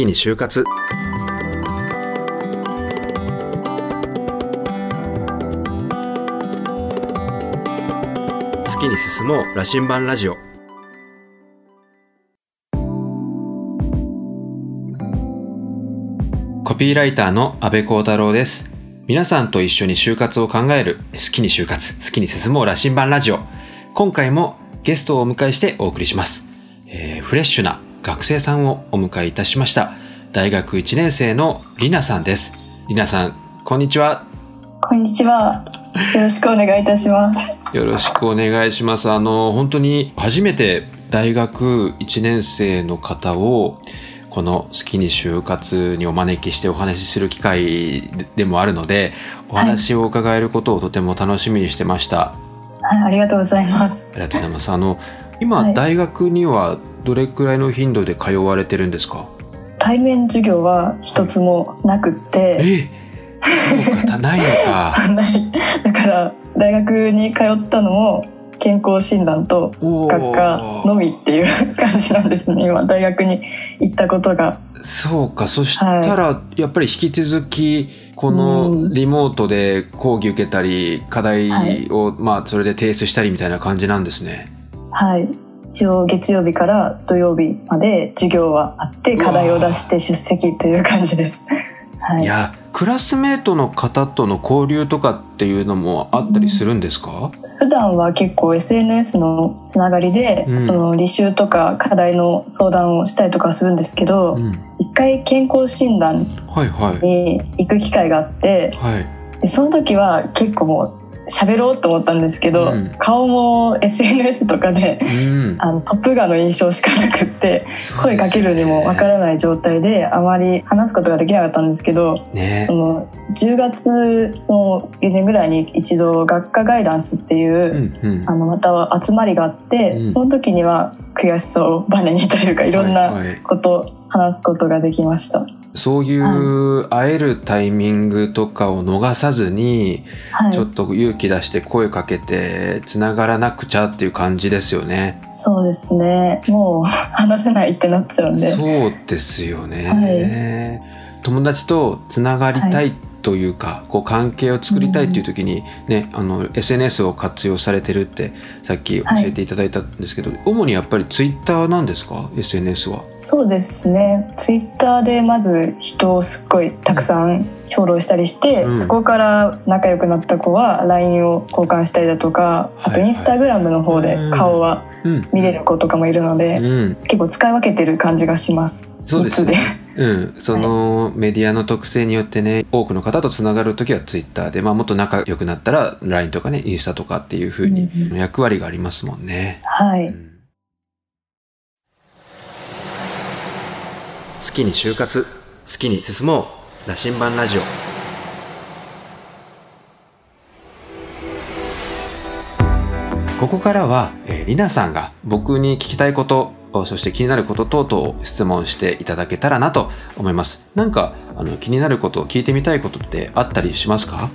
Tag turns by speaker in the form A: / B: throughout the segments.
A: きに就活。好きに進もう羅針盤ラジオ。コピーライターの安部幸太郎です。皆さんと一緒に就活を考える。好きに就活。好きに進もう羅針盤ラジオ。今回もゲストをお迎えしてお送りします、えーフレッシュな学生さんをお迎えいたしました大学1年生のりなさんですりなさんこんにちは
B: こんにちは。よろしくお願いいたします。
A: よろしくお願いします。あの、本当に初めて大学1年生の方を、この好きに就活にお招きしてお話しする機会でもあるので、お話を伺えることをとても楽しみにしてました。
B: はい、ありがとうございます。
A: ありがとうございます。あの、今、
B: はい。
A: 大学にはどれくらいの頻度で通われてるんですか？
B: 対面授業は一つもなくって、
A: え？そうか、ないのか。
B: ない。だから大学に通ったのも健康診断と
A: お
B: 学科のみっていう感じなんですね。今大学に行ったことが。
A: そうか、そしたら、やっぱり引き続き、このリモートで講義受けたり、課題を、まあ、それで提出したりみたいな感じなんですね。
B: はい。一応月曜日から土曜日まで授業はあって課題を出して出席という感じです。はい
A: い、や、クラスメートの方との交流とかっていうのもあったりするんですか、
B: 普段は結構 SNS のつながりで、
A: うん
B: その履修とか課題の相談をしたりとかするんですけど、
A: うん。
B: 一回健康診断
A: はいはい。
B: に行く機会があって
A: はい。
B: でその時は結構もう喋ろうと思ったんですけど、
A: うん
B: 顔も SNS とかで
A: うん。
B: あのトップガンの印象しかなくって声かけるにもわか
A: る。
B: らない状態であまり話すことができなかったんですけど
A: ね
B: その10月の下旬ぐらいに一度学科ガイダンスっていう、
A: うんうん。
B: あのまた集まりがあって、
A: うん
B: その時には悔しさをバネにというかいろん
A: はいは
B: ないことを話すことができました。
A: そういう会えるタイミングとかを逃さずに、
B: はい。
A: ちょっと勇気出して声かけてつながらなくちゃっていう感じですよね。
B: そうですね。もう話せないってなっちゃうんで。
A: そうですよね。友達とつながりたいというか、こう関係を作りたいっていう時にね、あの SNS を活用されてるってさっき教えていただいたんですけど、主にやっぱりツイッターなんですか？SNS は。
B: そうですねツイッターでまず人をすっごいたくさんフォローしたりして、
A: うん
B: そこから仲良くなった子は LINE を交換したりだとかあと
A: はいはい
B: インスタグラムの方で顔は
A: うん。
B: 見れる子とかもいるので、
A: うん。
B: 結構使い分けてる感じがします。
A: そうですね。うん、そのメディアの特性によってね多くの方とつながる時はツイッターで、まあ、もっと仲良くなったら LINE とかねインスタとかっていう風に
B: うんうん
A: 役割がありますもんね。
B: はい、
A: うん。好きに就活好きに進もう。羅針盤ラジオ。ここからは、えー、りなさんが僕に聞きたいことそして気になること等々を質問していただけたらなと思います。なんかあの気になること聞いてみたいことってあったりしますか？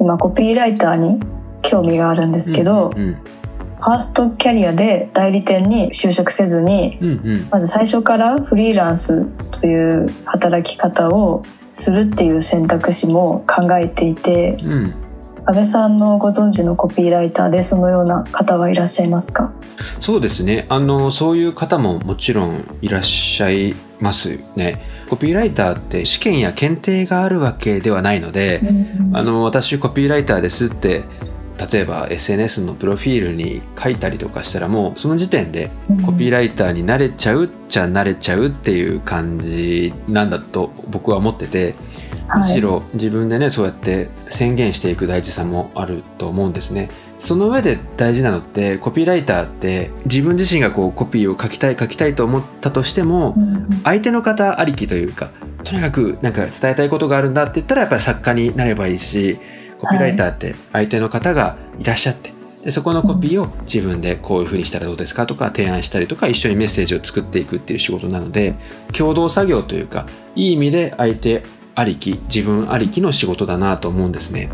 B: 今コピーライターに興味があるんですけど、
A: うん
B: ファーストキャリアで代理店に就職せずに
A: うんうん。
B: まず最初からフリーランスという働き方をするっていう選択肢も考えていて
A: うん
B: 安倍さんのご存知のコピーライターでそのような方はいらっしゃいますか？
A: そうですね。あのそういう方ももちろんいらっしゃいますね。コピーライターって試験や検定があるわけではないので、あの私コピーライターですって例えば SNS のプロフィールに書いたりとかしたらもうその時点でコピーライターになれちゃうっちゃなれちゃうっていう感じなんだと僕は思っててむしろ自分でねそうやって宣言していく大事さもあると思うんですね。その上で大事なのってコピーライターって自分自身がこうコピーを書きたい書きたいと思ったとしても相手の方ありきというかとにかくなんか伝えたいことがあるんだって言ったらやっぱり作家になればいいしコピーライターって相手の方がいらっしゃって、でそこのコピーを自分でこういうふうにしたらどうですかとか提案したりとか一緒にメッセージを作っていくっていう仕事なので共同作業というかいい意味で相手ありき自分ありきの仕事だなと思うんですね。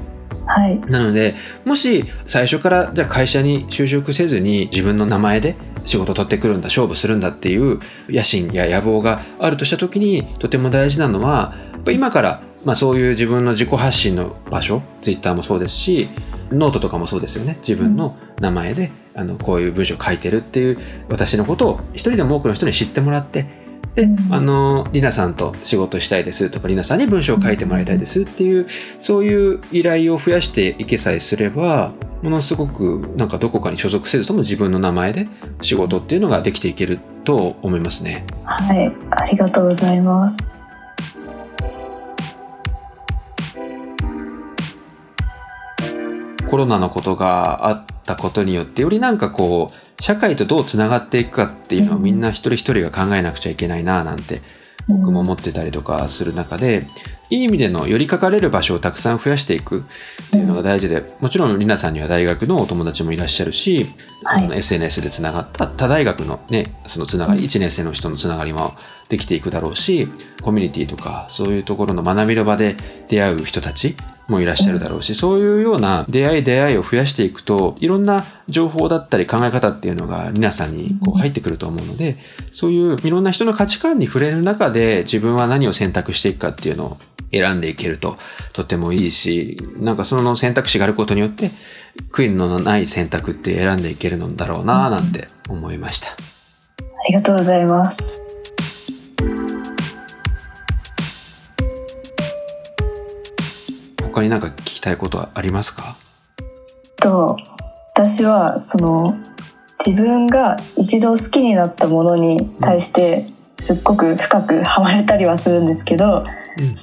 B: はい
A: なのでもし最初からじゃあ会社に就職せずに自分の名前で仕事取ってくるんだ勝負するんだっていう野心や野望があるとした時にとても大事なのは今からまあ、そういう自分の自己発信の場所ツイッターもそうですしノートとかもそうですよね自分の名前で、あのこういう文章を書いてるっていう私のことを一人でも多くの人に知ってもらってで、あの、りなさんと仕事したいですとか、りなさんに文章を書いてもらいたいですっていう、そういう依頼を増やしていけさえすれば、ものすごくなんかどこかに所属せずとも自分の名前で仕事っていうのができていけると思いますね。
B: はい、ありがとうございます。
A: コロナのことがあったことによってよりなんかこう社会とどうつながっていくかっていうのをみんな一人一人が考えなくちゃいけないななんて僕も思ってたりとかする中でいい意味での寄りかかれる場所をたくさん増やしていくっていうのが大事でもちろんりなさんには大学のお友達もいらっしゃるし、はい、SNS でつながった他大学のねそのつながり1年生の人のつながりもできていくだろうしコミュニティとかそういうところの学びの場で出会う人たちもいらっしゃるだろうし、そういうような出会い出会いを増やしていくと、いろんな情報だったり考え方っていうのが皆さんにこう入ってくると思うので、そういういろんな人の価値観に触れる中で自分は何を選択していくかっていうのを選んでいけるととてもいいし、なんかその選択肢があることによって、悔いのない選択って選んでいけるのだろうなぁなんて思いました。あ
B: りがとうございます。
A: 他になんか聞きたいことはありますか？
B: と私はその自分が一度好きになったものに対してすっごく深くハマれたりはするんですけど、うん、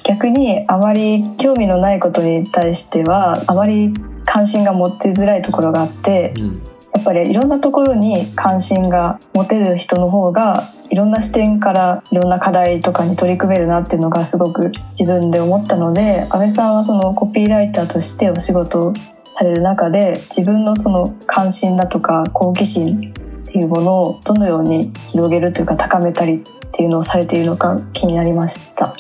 B: 逆にあまり興味のないことに対してはあまり関心が持ってづらいところがあって、うん、やっぱりいろんなところに関心が持てる人の方がいろんな視点からいろんな課題とかに取り組めるなっていうのがすごく自分で思ったので安倍さんはそのコピーライターとしてお仕事をされる中で自分のその関心だとか好奇心っていうものをどのように広げるというか高めたりっていうのをされているのか気になりました。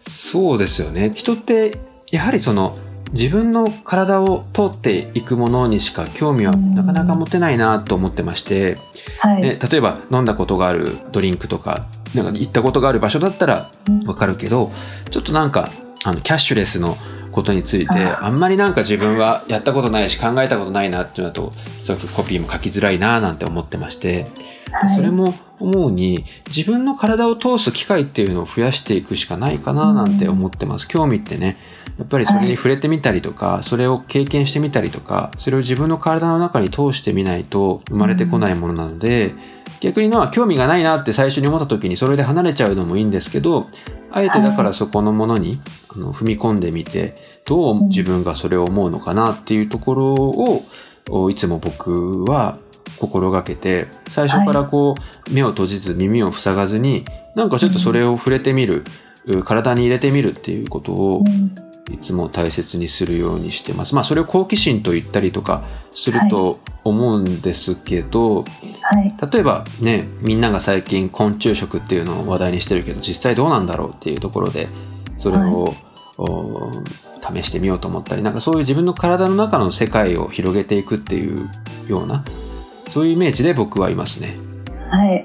A: そうですよね人ってやはりその自分の体を通っていくものにしか興味はなかなか持てないなと思ってまして、はい、ね、例えば飲んだことがあるドリンクとかなんか行ったことがある場所だったらわかるけど、ちょっとなんかあのキャッシュレスのことについてあんまりなんか自分はやったことないし考えたことないなっていうのだとすごくコピーも書きづらいななんて思ってまして、はい、それも思うに自分の体を通す機会っていうのを増やしていくしかないかななんて思ってます。興味ってね。やっぱりそれに触れてみたりとか、はい、それを経験してみたりとか、それを自分の体の中に通してみないと生まれてこないものなので、うん、逆にのは興味がないなって最初に思った時にそれで離れちゃうのもいいんですけど、あえてだからそこのものに、あの踏み込んでみて、どう自分がそれを思うのかなっていうところを、いつも僕は心がけて、最初からこう、目を閉じず耳を塞がずに、なんかちょっとそれを触れてみる、体に入れてみるっていうことをいつも大切にするようにしてます。まあそれを好奇心と言ったりとかすると思うんですけど、はい、例えばねみんなが最近昆虫食っていうのを話題にしてるけど実際どうなんだろうっていうところでそれを、はい、試してみようと思ったりなんかそういう自分の体の中の世界を広げていくっていうようなそういうイメージで僕はいますね。
B: はい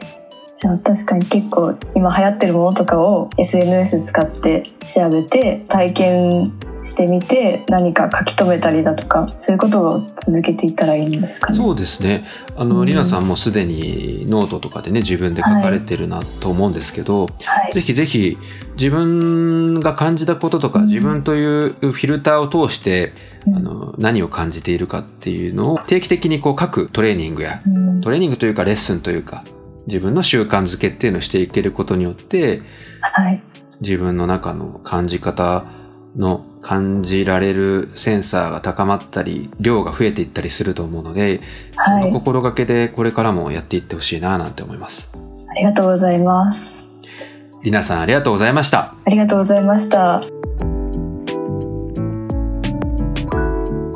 B: じゃあ確かに結構今流行ってるものとかを SNS 使って調べて体験してみて何か書き留めたりだとかそういうことを続けていったらいいんですかね。
A: そうですね。あの、うん、りなさんもすでにノートとかでね自分で書かれてるなと思うんですけど、はい、ぜひぜひ自分が感じたこととか、うん、自分というフィルターを通して、うん、あの何を感じているかっていうのを定期的にこう書くトレーニングや、トレーニングというかレッスンというか自分の習慣づけっていうのをしていけることによって、はい、自分の中の感じ方の感じられるセンサーが高まったり量が増えていったりすると思うので、はい、その心がけでこれからもやっていってほしいななんて思います。
B: ありがとうございます。
A: りなさんありがとうございました。
B: ありがとうございました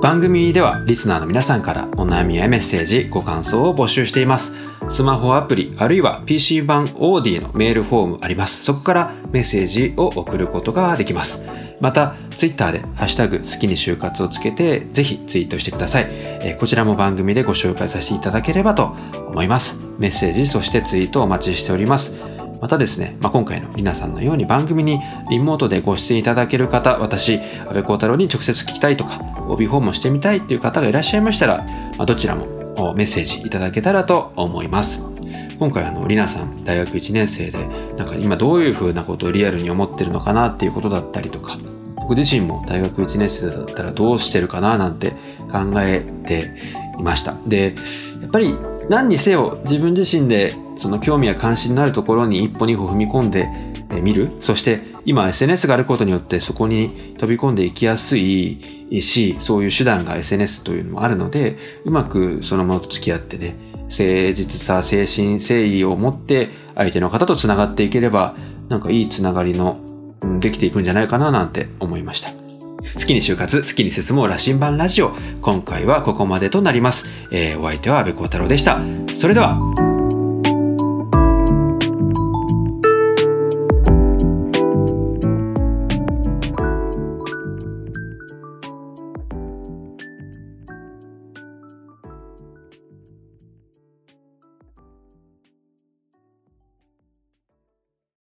A: 番組ではリスナーの皆さんからお悩みやメッセージご感想を募集していますスマホアプリ、あるいは PC 版 OD のメールフォームあります。そこからメッセージを送ることができます。また、ツイッターでハッシュタグ好きに就活をつけて、ぜひツイートしてください。こちらも番組でご紹介させていただければと思います。メッセージ、そしてツイートお待ちしております。またですね、まあ、今回のりなさんのように番組にリモートでご出演いただける方、私、安倍幸太郎に直接聞きたいとか、帯訪問してみたいっていう方がいらっしゃいましたら、まあ、どちらもメッセージいただけたらと思います。今回あの、りなさん、大学1年生で、なんか今どういう風なことをリアルに思ってるのかなっていうことだったりとか、僕自身も大学1年生だったらどうしてるかななんて考えていました。で、やっぱり何にせよ自分自身でその興味や関心のあるところに一歩二歩踏み込んでみる。そして今 SNS があることによってそこに飛び込んでいきやすいし、そういう手段が SNS というのもあるので、うまくそのものと付き合ってね、誠実さ、精神誠意を持って相手の方と繋がっていければ、なんかいい繋がりの、できていくんじゃないかななんて思いました。好きに就活、好きに進もう羅針盤ラジオ。今回はここまでとなります。えー、お相手は安部幸太郎でした。それでは、